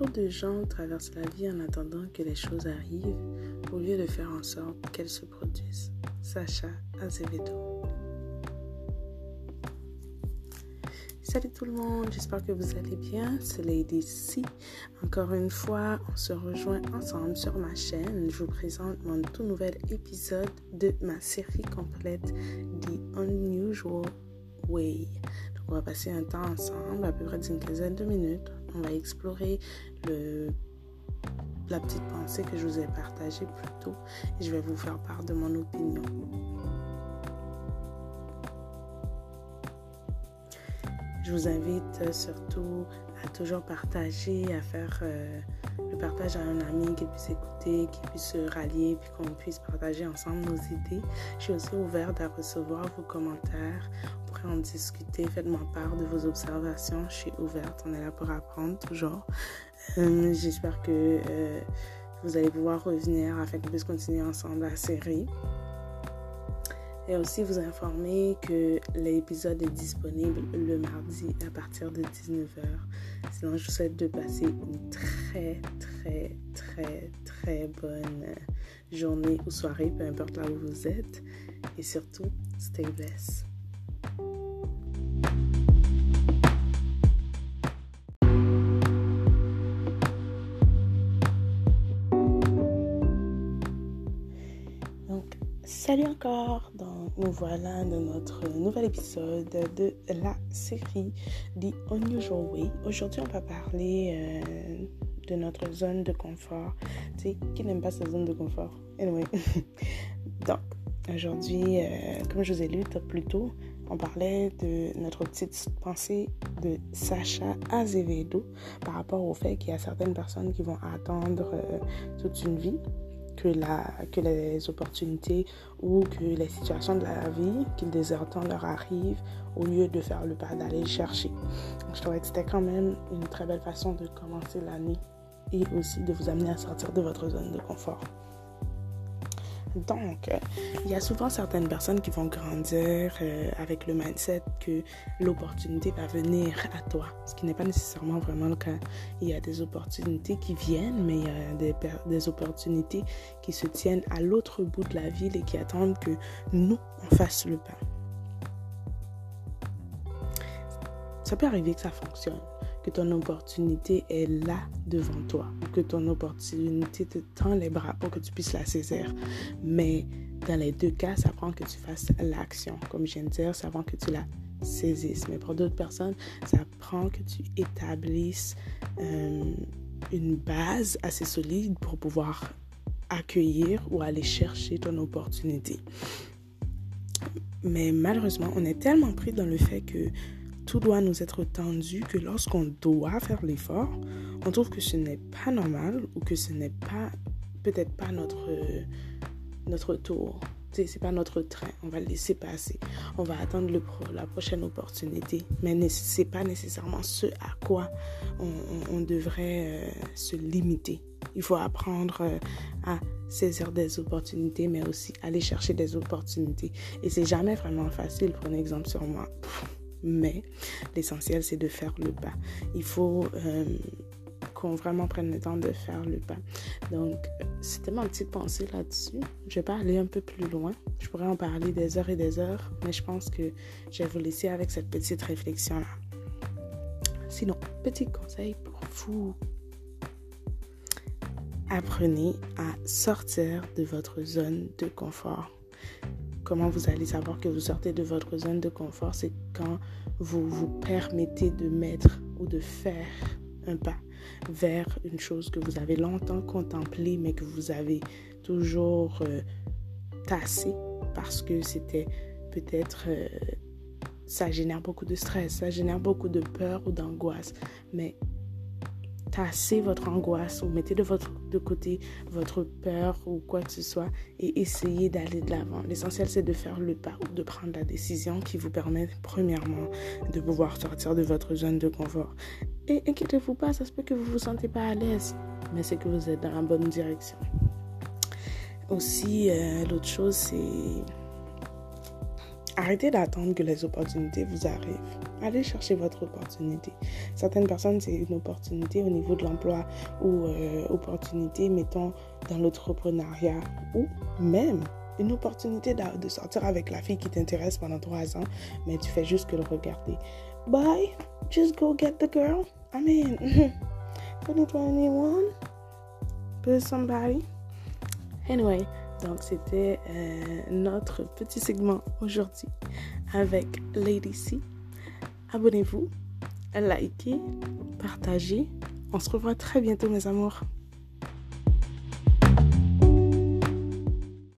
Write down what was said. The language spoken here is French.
De gens traversent la vie en attendant que les choses arrivent au lieu de faire en sorte qu'elles se produisent. Sacha Azevedo. Salut tout le monde, j'espère que vous allez bien. C'est Lady C. Encore une fois, on se rejoint ensemble sur ma chaîne. Je vous présente mon tout nouvel épisode de ma série complète The Unusual Way. On va passer un temps ensemble, à peu près d'une quinzaine de minutes. On va explorer la petite pensée que je vous ai partagée plus tôt et je vais vous faire part de mon opinion. Je vous invite surtout à toujours partager, à faire euh, le partage à un ami qui puisse écouter, qui puisse se rallier, puis qu'on puisse partager ensemble nos idées. Je suis aussi ouverte à recevoir vos commentaires. On pourrait en discuter. Faites-moi part de vos observations. Je suis ouverte. On est là pour apprendre toujours. Euh, j'espère que euh, vous allez pouvoir revenir afin qu'on puisse continuer ensemble la série. Et aussi vous informer que l'épisode est disponible le mardi à partir de 19h. Sinon, je vous souhaite de passer une très, très, très, très bonne journée ou soirée, peu importe là où vous êtes. Et surtout, stay blessed. Salut encore, donc nous voilà dans notre nouvel épisode de la série The Unusual Way. Aujourd'hui on va parler euh, de notre zone de confort. Tu sais, qui n'aime pas sa zone de confort? Anyway, donc aujourd'hui, euh, comme je vous ai lu plus tôt, on parlait de notre petite pensée de Sacha Azevedo par rapport au fait qu'il y a certaines personnes qui vont attendre euh, toute une vie que, les opportunités ou que les situations de la vie qu'ils désirent leur arrivent au lieu de faire le pas d'aller chercher. je trouvais que c'était quand même une très belle façon de commencer l'année et aussi de vous amener à sortir de votre zone de confort. Donc, euh, il y a souvent certaines personnes qui vont grandir euh, avec le mindset que l'opportunité va venir à toi, ce qui n'est pas nécessairement vraiment le cas. Il y a des opportunités qui viennent, mais il y a des, des opportunités qui se tiennent à l'autre bout de la ville et qui attendent que nous, on fasse le pas. Ça peut arriver que ça fonctionne que ton opportunité est là devant toi, que ton opportunité te tend les bras pour que tu puisses la saisir. Mais dans les deux cas, ça prend que tu fasses l'action. Comme je viens de dire, ça prend que tu la saisisses. Mais pour d'autres personnes, ça prend que tu établisses euh, une base assez solide pour pouvoir accueillir ou aller chercher ton opportunité. Mais malheureusement, on est tellement pris dans le fait que tout doit nous être tendu que lorsqu'on doit faire l'effort, on trouve que ce n'est pas normal ou que ce n'est pas peut-être pas notre notre tour. C'est pas notre train, on va le laisser passer. On va attendre la prochaine opportunité. Mais ce n'est pas nécessairement ce à quoi on, devrait euh, se limiter. Il faut apprendre euh, à saisir des opportunités, mais aussi aller chercher des opportunités. Et c'est jamais vraiment facile. Prenez exemple sur moi mais l'essentiel, c'est de faire le pas. Il faut euh, qu'on vraiment prenne le temps de faire le pas. Donc, c'était ma petite pensée là-dessus. Je vais pas aller un peu plus loin. Je pourrais en parler des heures et des heures, mais je pense que je vais vous laisser avec cette petite réflexion-là. Sinon, petit conseil pour vous. Apprenez à sortir de votre zone de confort comment vous allez savoir que vous sortez de votre zone de confort, c'est quand vous vous permettez de mettre ou de faire un pas vers une chose que vous avez longtemps contemplée, mais que vous avez toujours euh, tassé parce que c'était peut-être... Euh, ça génère beaucoup de stress, ça génère beaucoup de peur ou d'angoisse. Mais tassez votre angoisse ou mettez de, votre, de côté votre peur ou quoi que ce soit et essayez d'aller de l'avant. L'essentiel, c'est de faire le pas ou de prendre la décision qui vous permet, premièrement, de pouvoir sortir de votre zone de confort. Et inquiétez-vous pas, ça se peut que vous vous sentez pas à l'aise, mais c'est que vous êtes dans la bonne direction. Aussi, euh, l'autre chose, c'est Arrêtez d'attendre que les opportunités vous arrivent. Allez chercher votre opportunité. Certaines personnes, c'est une opportunité au niveau de l'emploi ou euh, opportunité, mettons, dans l'entrepreneuriat ou même une opportunité de sortir avec la fille qui t'intéresse pendant trois ans, mais tu fais juste que le regarder. Bye, just go get the girl. I mean, 2021, be somebody. Anyway, donc c'était euh, notre petit segment aujourd'hui avec Lady C. Abonnez-vous, likez, partagez. On se revoit très bientôt mes amours.